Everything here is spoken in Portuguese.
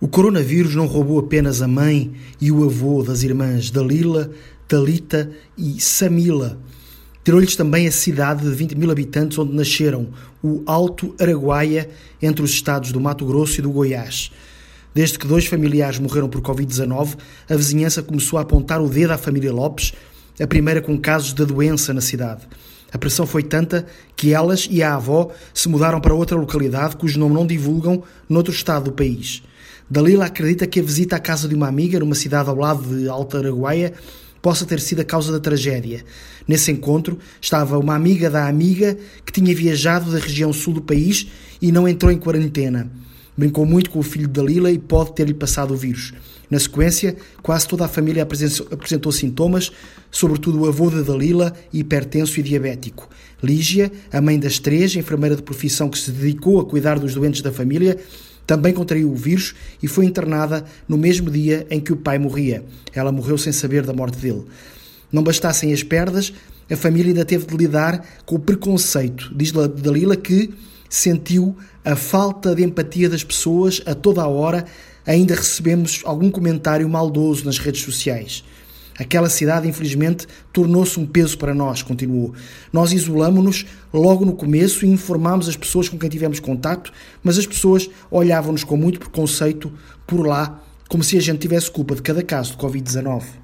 O coronavírus não roubou apenas a mãe e o avô das irmãs Dalila, Talita e Samila. Tirou-lhes também a cidade de 20 mil habitantes onde nasceram, o Alto Araguaia, entre os estados do Mato Grosso e do Goiás. Desde que dois familiares morreram por Covid-19, a vizinhança começou a apontar o dedo à família Lopes, a primeira com casos da doença na cidade. A pressão foi tanta que elas e a avó se mudaram para outra localidade cujo nome não divulgam noutro estado do país. Dalila acredita que a visita à casa de uma amiga, numa cidade ao lado de Alta Araguaia, possa ter sido a causa da tragédia. Nesse encontro estava uma amiga da amiga que tinha viajado da região sul do país e não entrou em quarentena. Brincou muito com o filho de Dalila e pode ter-lhe passado o vírus. Na sequência, quase toda a família apresentou sintomas, sobretudo o avô de Dalila, hipertenso e diabético. Lígia, a mãe das três, enfermeira de profissão que se dedicou a cuidar dos doentes da família, também contraiu o vírus e foi internada no mesmo dia em que o pai morria. Ela morreu sem saber da morte dele. Não bastassem as perdas, a família ainda teve de lidar com o preconceito. Diz Dalila que sentiu a falta de empatia das pessoas a toda a hora. Ainda recebemos algum comentário maldoso nas redes sociais. Aquela cidade, infelizmente, tornou-se um peso para nós, continuou. Nós isolamos-nos logo no começo e informámos as pessoas com quem tivemos contato, mas as pessoas olhavam-nos com muito preconceito por lá, como se a gente tivesse culpa de cada caso de Covid-19.